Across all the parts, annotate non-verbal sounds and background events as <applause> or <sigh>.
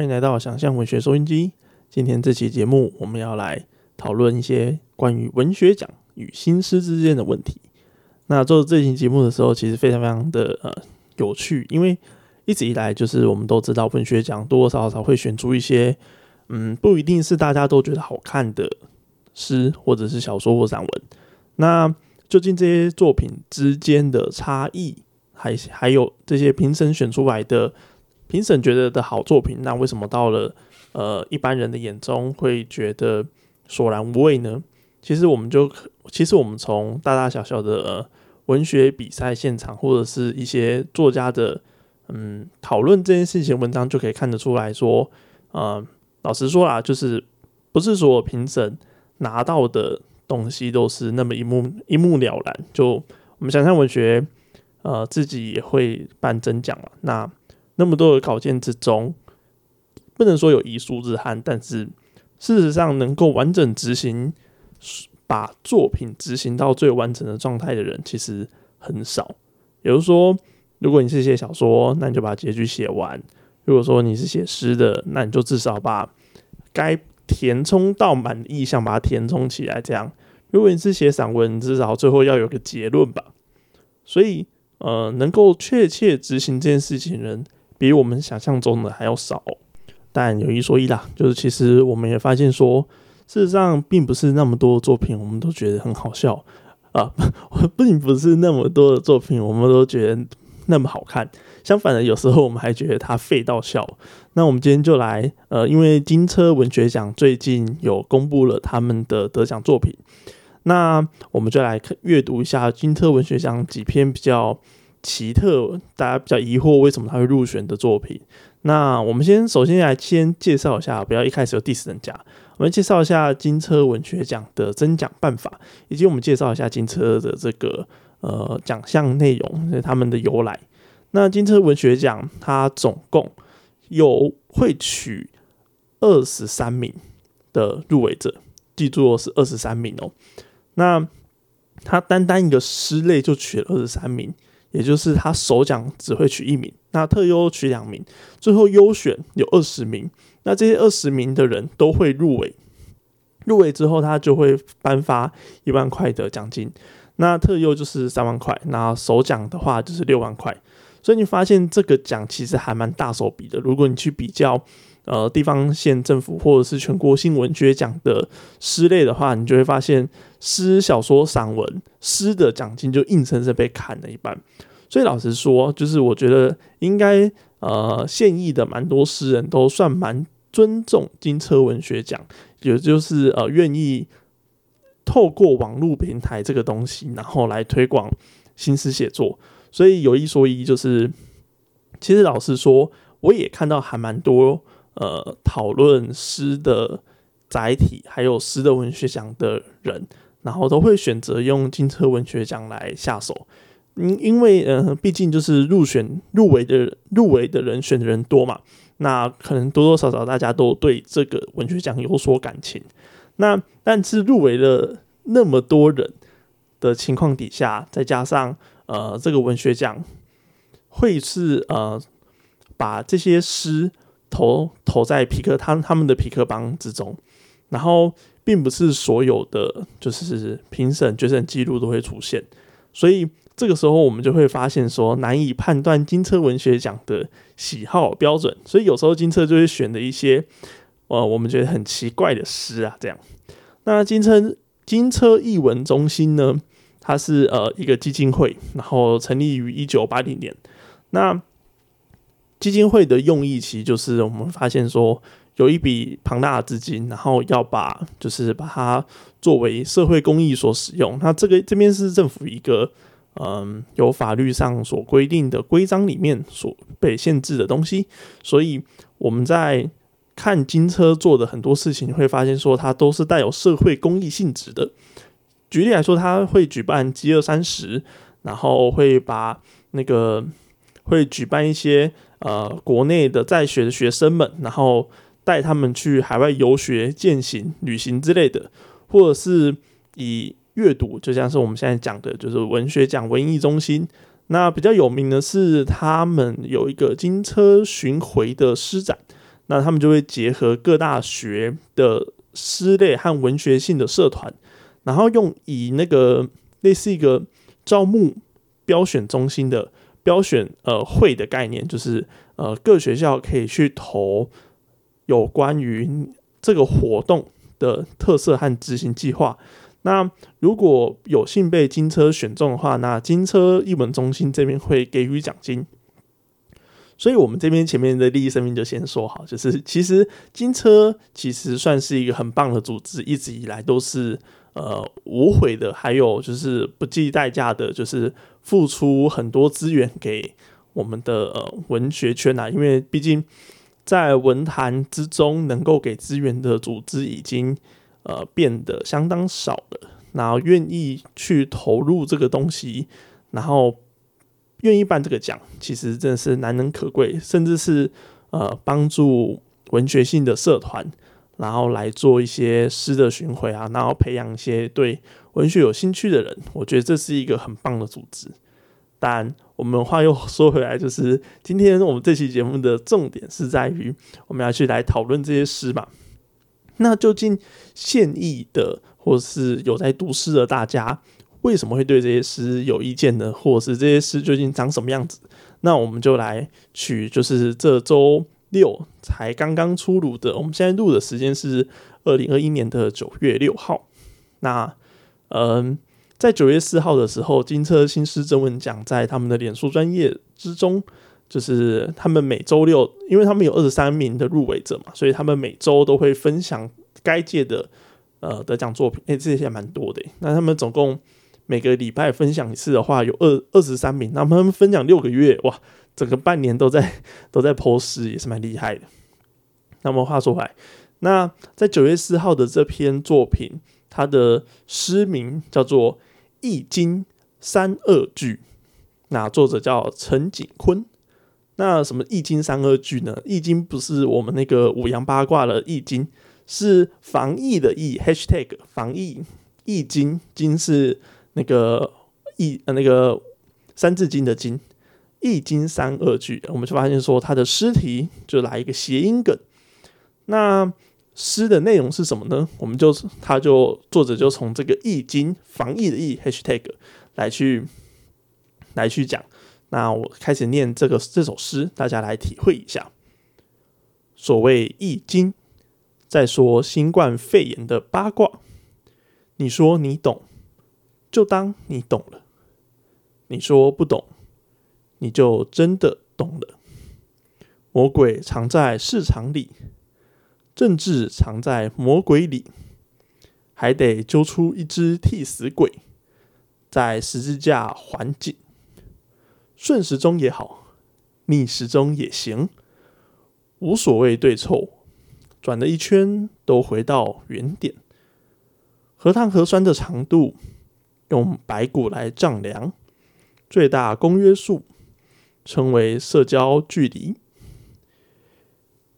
欢迎来到想象文学收音机。今天这期节目，我们要来讨论一些关于文学奖与新诗之间的问题。那做这期节目的时候，其实非常非常的呃有趣，因为一直以来就是我们都知道，文学奖多多少少会选出一些嗯，不一定是大家都觉得好看的诗，或者是小说或散文。那究竟这些作品之间的差异，还还有这些评审选出来的？评审觉得的好作品，那为什么到了呃一般人的眼中会觉得索然无味呢？其实我们就其实我们从大大小小的呃文学比赛现场，或者是一些作家的嗯讨论这件事情文章，就可以看得出来说，呃，老实说啦，就是不是所有评审拿到的东西都是那么一目一目了然。就我们想象文学，呃，自己也会办真奖嘛，那。那么多的稿件之中，不能说有遗书之憾，但是事实上能够完整执行，把作品执行到最完整的状态的人其实很少。比如说，如果你是写小说，那你就把结局写完；如果说你是写诗的，那你就至少把该填充到满意象把它填充起来。这样，如果你是写散文，至少最后要有个结论吧。所以，呃，能够确切执行这件事情人。比我们想象中的还要少，但有一说一啦，就是其实我们也发现说，事实上并不是那么多作品我们都觉得很好笑啊，<laughs> 并不是那么多的作品我们都觉得那么好看。相反的，有时候我们还觉得它废到笑。那我们今天就来，呃，因为金车文学奖最近有公布了他们的得奖作品，那我们就来阅读一下金车文学奖几篇比较。奇特，大家比较疑惑为什么他会入选的作品。那我们先首先来先介绍一下，不要一开始就 diss 人家。我们介绍一下金车文学奖的征奖办法，以及我们介绍一下金车的这个呃奖项内容，他们的由来。那金车文学奖它总共有会取二十三名的入围者，记住是二十三名哦。那他单单一个诗类就取了二十三名。也就是他首奖只会取一名，那特优取两名，最后优选有二十名。那这些二十名的人都会入围，入围之后他就会颁发一万块的奖金。那特优就是三万块，那首奖的话就是六万块。所以你发现这个奖其实还蛮大手笔的。如果你去比较。呃，地方县政府或者是全国新闻学奖的诗类的话，你就会发现诗、小说、散文诗的奖金就硬生生被砍了一半。所以老实说，就是我觉得应该呃，现役的蛮多诗人都算蛮尊重金车文学奖，也就是呃，愿意透过网络平台这个东西，然后来推广新诗写作。所以有一说一，就是其实老实说，我也看到还蛮多。呃，讨论诗的载体，还有诗的文学奖的人，然后都会选择用金车文学奖来下手。因因为呃，毕竟就是入选入围的入围的人选的人多嘛，那可能多多少少大家都对这个文学奖有所感情。那但是入围了那么多人的情况底下，再加上呃，这个文学奖会是呃，把这些诗。投投在皮克他他们的皮克邦之中，然后并不是所有的就是评审决审记录都会出现，所以这个时候我们就会发现说难以判断金车文学奖的喜好标准，所以有时候金车就会选的一些呃我们觉得很奇怪的诗啊，这样。那金车金车译文中心呢，它是呃一个基金会，然后成立于一九八零年，那。基金会的用意其实就是我们发现说有一笔庞大的资金，然后要把就是把它作为社会公益所使用。那这个这边是政府一个嗯有法律上所规定的规章里面所被限制的东西，所以我们在看金车做的很多事情，会发现说它都是带有社会公益性质的。举例来说，他会举办饥饿三十，然后会把那个会举办一些。呃，国内的在学的学生们，然后带他们去海外游学、践行、旅行之类的，或者是以阅读，就像是我们现在讲的，就是文学奖文艺中心。那比较有名的是，他们有一个金车巡回的诗展。那他们就会结合各大学的诗类和文学性的社团，然后用以那个类似一个招募标选中心的标选呃会的概念，就是呃各学校可以去投有关于这个活动的特色和执行计划。那如果有幸被金车选中的话，那金车译文中心这边会给予奖金。所以，我们这边前面的利益声明就先说好，就是其实金车其实算是一个很棒的组织，一直以来都是呃无悔的，还有就是不计代价的，就是付出很多资源给我们的呃文学圈啊。因为毕竟在文坛之中，能够给资源的组织已经呃变得相当少了，然后愿意去投入这个东西，然后。愿意办这个奖，其实真的是难能可贵，甚至是呃帮助文学性的社团，然后来做一些诗的巡回啊，然后培养一些对文学有兴趣的人，我觉得这是一个很棒的组织。但我们话又说回来，就是今天我们这期节目的重点是在于我们要去来讨论这些诗嘛。那究竟现役的或是有在读诗的大家？为什么会对这些诗有意见呢？或是这些诗究竟长什么样子？那我们就来取，就是这周六才刚刚出炉的。我们现在录的时间是二零二一年的九月六号。那嗯，在九月四号的时候，金车新诗征文奖在他们的脸书专业之中，就是他们每周六，因为他们有二十三名的入围者嘛，所以他们每周都会分享该届的呃得奖作品。诶，这些蛮多的。那他们总共。每个礼拜分享一次的话，有二二十三名，那他们分享六个月，哇，整个半年都在 <laughs> 都在剖诗，也是蛮厉害的。那么话说回来，那在九月四号的这篇作品，它的诗名叫做《易经三二句》，那作者叫陈景坤。那什么《易经三二句》呢？《易经》不是我们那个五阳八卦的《易经》，是防疫的“疫 ”，#hashtag 防疫《易经》，经是。那个易呃那个《三字经》的经，《易经》三二句，我们就发现说他的诗题就来一个谐音梗。那诗的内容是什么呢？我们就他就作者就从这个《易经》防疫的“易 ”hashtag 来去来去讲。那我开始念这个这首诗，大家来体会一下。所谓《易经》，在说新冠肺炎的八卦。你说你懂？就当你懂了，你说不懂，你就真的懂了。魔鬼藏在市场里，政治藏在魔鬼里，还得揪出一只替死鬼，在十字架环境，顺时钟也好，逆时钟也行，无所谓对错，转了一圈都回到原点。核糖核酸的长度。用白骨来丈量最大公约数，称为社交距离。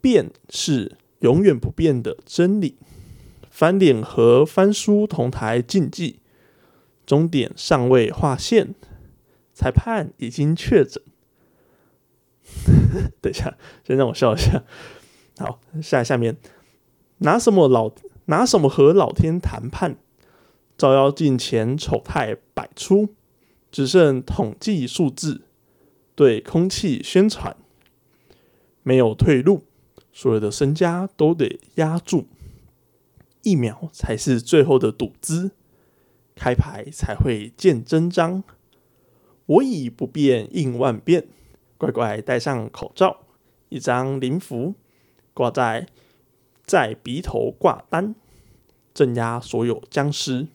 变是永远不变的真理。翻脸和翻书同台竞技，终点尚未划线，裁判已经确诊。<laughs> 等一下，先让我笑一下。好，下下面拿什么老拿什么和老天谈判？照妖镜前丑态百出，只剩统计数字对空气宣传，没有退路，所有的身家都得压住，一秒才是最后的赌资，开牌才会见真章。我以不变应万变，乖乖戴上口罩，一张灵符挂在在鼻头挂单，镇压所有僵尸。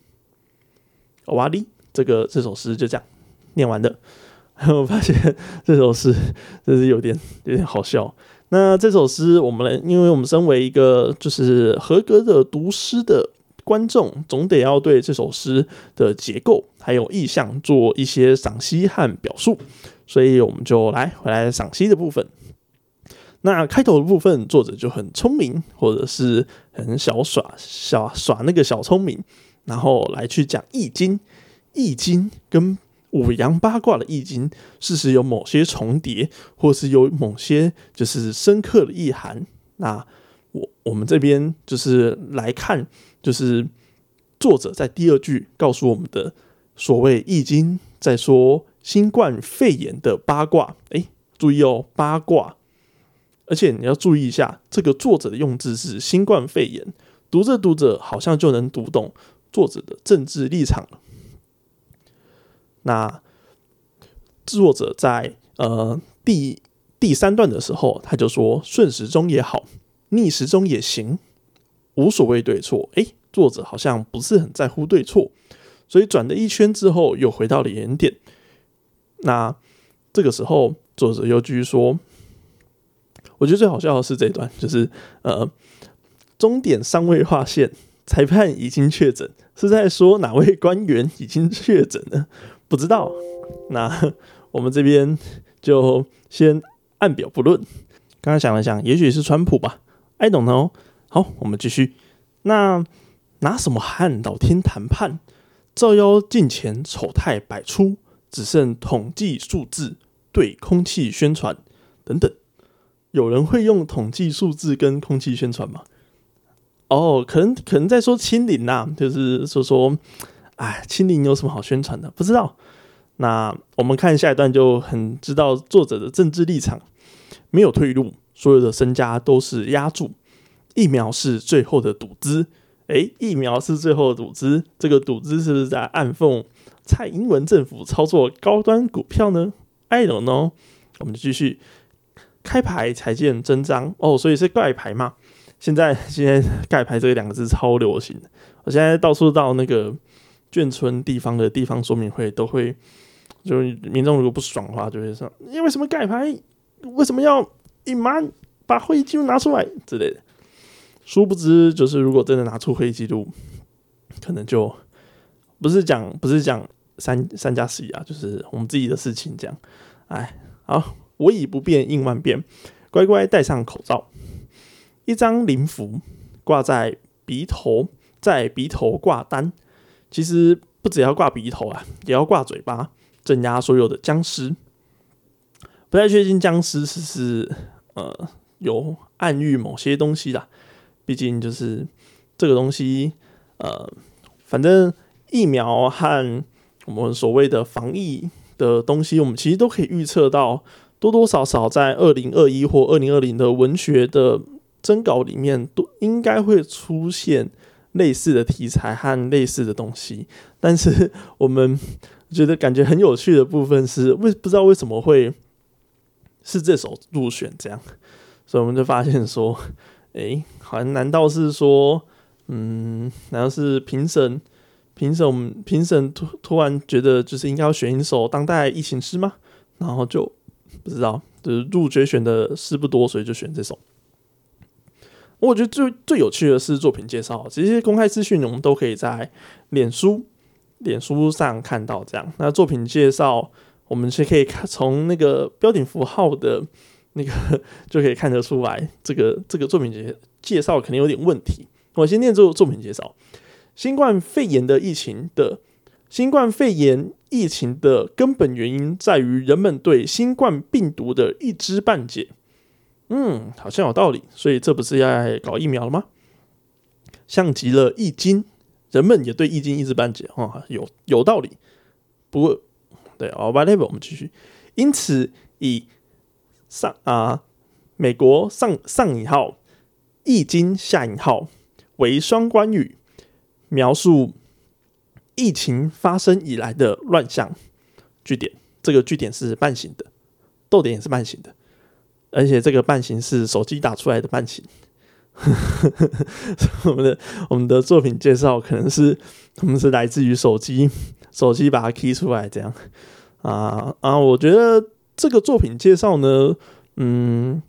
瓦力，这个这首诗就这样念完的。<laughs> 我发现这首诗真是有点有点好笑。那这首诗，我们来因为我们身为一个就是合格的读诗的观众，总得要对这首诗的结构还有意象做一些赏析和表述，所以我们就来回来赏析的部分。那开头的部分，作者就很聪明，或者是很小耍小耍那个小聪明。然后来去讲《易经》，《易经》跟五阳八卦的《易经》，事实有某些重叠，或是有某些就是深刻的意涵。那我我们这边就是来看，就是作者在第二句告诉我们的所谓《易经》在说新冠肺炎的八卦。诶，注意哦，八卦。而且你要注意一下，这个作者的用字是新冠肺炎。读着读着，好像就能读懂作者的政治立场了。那作者在呃第第三段的时候，他就说：“顺时钟也好，逆时钟也行，无所谓对错。”诶，作者好像不是很在乎对错，所以转了一圈之后，又回到了原点。那这个时候，作者又继续说：“我觉得最好笑的是这段，就是呃。”终点尚未划线，裁判已经确诊，是在说哪位官员已经确诊了？不知道。那我们这边就先按表不论。刚刚想了想，也许是川普吧，I don't know。好，我们继续。那拿什么和老天谈判？照妖镜前丑态百出，只剩统计数字对空气宣传等等。有人会用统计数字跟空气宣传吗？哦，可能可能在说清零呐，就是说说，哎，清零有什么好宣传的？不知道。那我们看下一段就很知道作者的政治立场，没有退路，所有的身家都是压住，疫苗是最后的赌资。哎，疫苗是最后的赌资，这个赌资是不是在暗讽蔡英文政府操作高端股票呢？I don't know。我们继续开牌才见真章哦，所以是盖牌嘛？现在现在盖牌这两个字超流行，我现在到处到那个眷村地方的地方说明会都会，就民众如果不爽的话，就会说因为什么盖牌？为什么要隐瞒？把会议记录拿出来之类的。殊不知，就是如果真的拿出会议记录，可能就不是讲不是讲三三加四啊，就是我们自己的事情这样。哎，好，我以不变应万变，乖乖戴上口罩。一张灵符挂在鼻头，在鼻头挂单，其实不只要挂鼻头啊，也要挂嘴巴，镇压所有的僵尸。不太确定僵尸是是呃有暗喻某些东西的，毕竟就是这个东西，呃，反正疫苗和我们所谓的防疫的东西，我们其实都可以预测到，多多少少在二零二一或二零二零的文学的。征稿里面都应该会出现类似的题材和类似的东西，但是 <laughs> 我们觉得感觉很有趣的部分是为不知道为什么会是这首入选这样，所以我们就发现说，<laughs> 哎，好像难道是说，嗯，难道是评审评审评审突突然觉得就是应该要选一首当代疫情诗吗？然后就不知道，就是入决选的诗不多，所以就选这首。我觉得最最有趣的是作品介绍，这些公开资讯我们都可以在脸书、脸书上看到。这样，那作品介绍我们是可以看从那个标点符号的那个 <laughs> 就可以看得出来，这个这个作品介介绍肯定有点问题。我先念作作品介绍：新冠肺炎的疫情的新冠肺炎疫情的根本原因在于人们对新冠病毒的一知半解。嗯，好像有道理，所以这不是要搞疫苗了吗？像极了《易经》，人们也对《易经》一知半解哦，有有道理。不过，对哦，whatever，我们继续。因此，以上啊，美国上上引号《易经》下引号为双关语，描述疫情发生以来的乱象。句点，这个句点是半形的，逗点也是半形的。而且这个半形是手机打出来的半形，<laughs> 我们的我们的作品介绍可能是我们是来自于手机，手机把它 key 出来这样啊啊！我觉得这个作品介绍呢，嗯，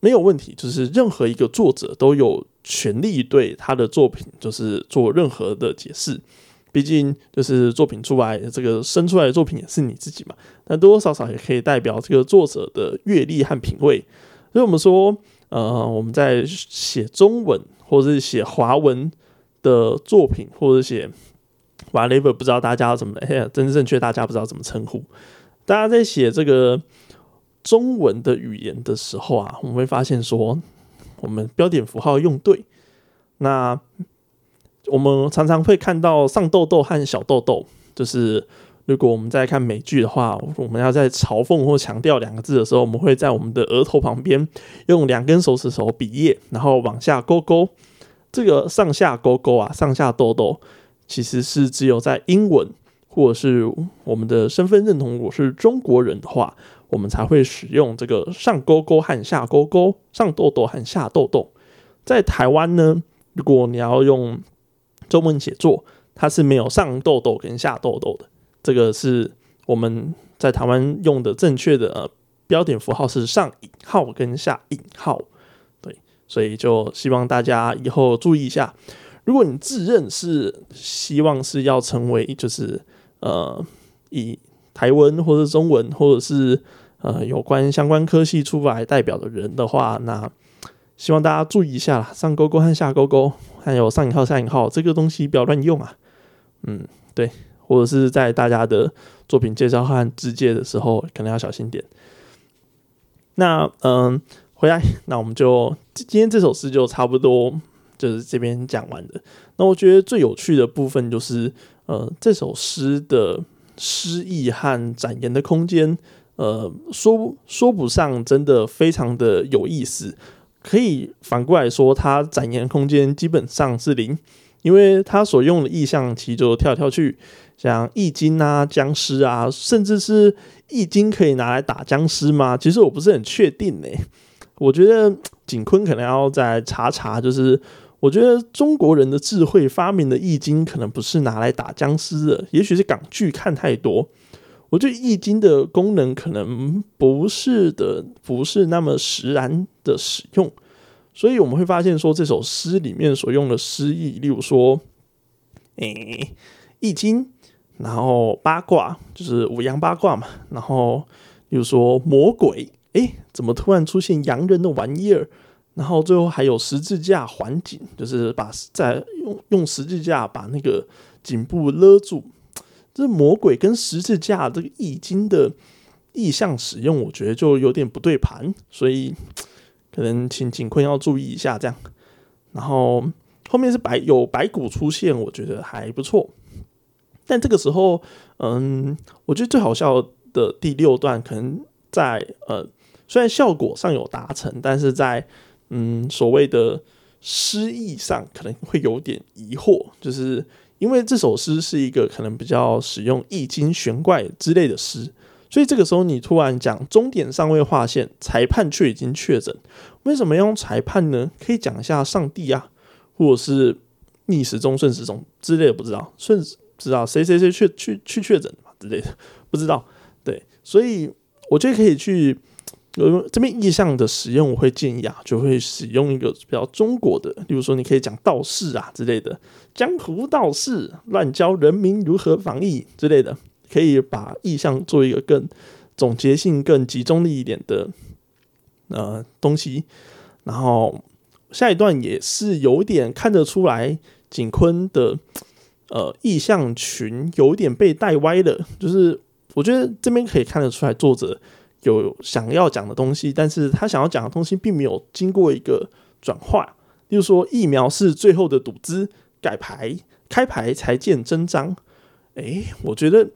没有问题，就是任何一个作者都有权利对他的作品就是做任何的解释。毕竟，就是作品出来，这个生出来的作品也是你自己嘛。那多多少少也可以代表这个作者的阅历和品味。所以我们说，呃，我们在写中文或者是写华文的作品，或者写 whatever，不知道大家怎么，哎呀真正确，大家不知道怎么称呼。大家在写这个中文的语言的时候啊，我们会发现说，我们标点符号用对。那我们常常会看到上痘痘和小痘痘，就是如果我们在看美剧的话，我们要在嘲讽或强调两个字的时候，我们会在我们的额头旁边用两根手指头比耶，然后往下勾勾。这个上下勾勾啊，上下痘痘，其实是只有在英文或者是我们的身份认同我是中国人的话，我们才会使用这个上勾勾和下勾勾，上痘痘和下痘痘。在台湾呢，如果你要用中文写作，它是没有上痘痘跟下痘痘的。这个是我们在台湾用的正确的呃标点符号是上引号跟下引号。对所以就希望大家以后注意一下，如果你自认是希望是要成为就是呃以台湾或者中文或者是呃有关相关科系出来代表的人的话，那希望大家注意一下啦，上勾勾和下勾勾，还有上引号下引号这个东西不要乱用啊。嗯，对，或者是在大家的作品介绍和字介的时候，可能要小心点。那嗯。回来，那我们就今天这首诗就差不多就是这边讲完的。那我觉得最有趣的部分就是，呃，这首诗的诗意和展言的空间，呃，说说不上真的非常的有意思。可以反过来说，它展言空间基本上是零，因为它所用的意象其实就跳来跳去，像易经啊、僵尸啊，甚至是易经可以拿来打僵尸吗？其实我不是很确定呢。我觉得景坤可能要再查查，就是我觉得中国人的智慧发明的易经，可能不是拿来打僵尸的，也许是港剧看太多。我觉得易经的功能可能不是的，不是那么实然的使用。所以我们会发现说，这首诗里面所用的诗意，例如说，诶，易经，然后八卦就是五阳八卦嘛，然后例如说魔鬼。哎，怎么突然出现洋人的玩意儿？然后最后还有十字架环颈，就是把在用用十字架把那个颈部勒住。这魔鬼跟十字架这个易经的意象使用，我觉得就有点不对盘，所以可能请景坤要注意一下这样。然后后面是白有白骨出现，我觉得还不错。但这个时候，嗯，我觉得最好笑的第六段可能在呃。虽然效果上有达成，但是在嗯所谓的诗意上可能会有点疑惑，就是因为这首诗是一个可能比较使用易经玄怪之类的诗，所以这个时候你突然讲终点尚未划线，裁判却已经确诊，为什么要用裁判呢？可以讲一下上帝啊，或者是逆时钟顺时钟之类的，不知道顺知道谁谁谁确去去确诊嘛之类的，不知道对，所以我觉得可以去。有这边意象的使用，我会建议啊，就会使用一个比较中国的，例如说，你可以讲道士啊之类的，江湖道士乱教人民如何防疫之类的，可以把意向做一个更总结性、更集中的一点的呃东西。然后下一段也是有点看得出来，景坤的呃意向群有点被带歪了，就是我觉得这边可以看得出来作者。有想要讲的东西，但是他想要讲的东西并没有经过一个转化。例如说，疫苗是最后的赌资，改牌开牌才见真章。诶，我觉得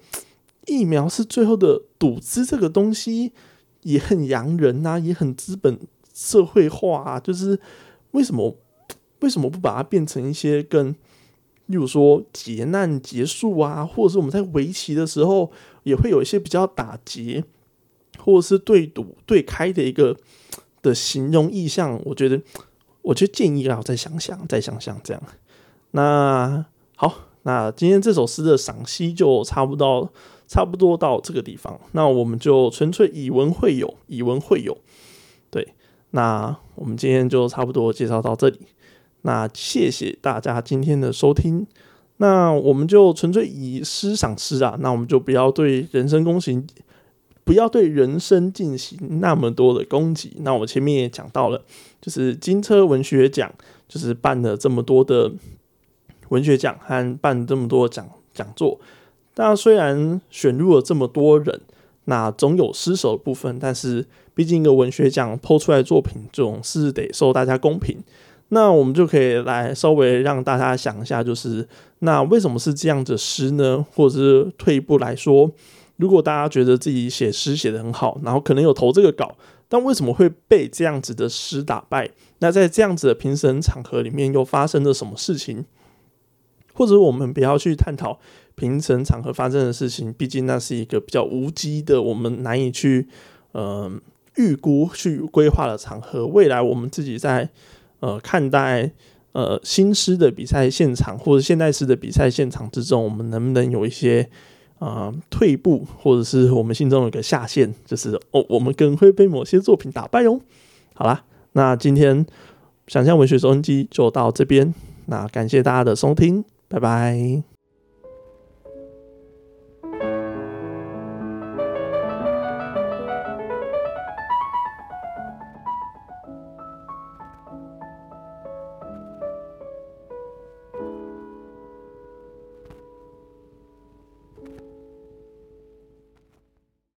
疫苗是最后的赌资，这个东西也很洋人呐，也很资本社会化啊。就是为什么为什么不把它变成一些更，例如说劫难结束啊，或者是我们在围棋的时候也会有一些比较打劫。或者是对赌对开的一个的形容意象，我觉得，我就建议啊，再想想，再想想这样。那好，那今天这首诗的赏析就差不多，差不多到这个地方。那我们就纯粹以文会友，以文会友。对，那我们今天就差不多介绍到这里。那谢谢大家今天的收听。那我们就纯粹以诗赏诗啊，那我们就不要对人生公行。不要对人生进行那么多的攻击。那我前面也讲到了，就是金车文学奖，就是办了这么多的文学奖和办这么多讲讲座。但虽然选入了这么多人，那总有失手的部分，但是毕竟一个文学奖抛出来作品，总是得受大家公平。那我们就可以来稍微让大家想一下，就是那为什么是这样子诗呢？或者是退一步来说，如果大家觉得自己写诗写得很好，然后可能有投这个稿，但为什么会被这样子的诗打败？那在这样子的评审场合里面又发生了什么事情？或者我们不要去探讨评审场合发生的事情，毕竟那是一个比较无稽的，我们难以去呃预估、去规划的场合。未来我们自己在呃看待呃新诗的比赛现场或者现代诗的比赛现场之中，我们能不能有一些啊退步，或者是我们心中有个下限，就是哦，我们更会被某些作品打败哦。好啦，那今天想象文学收音机就到这边，那感谢大家的收听。拜拜。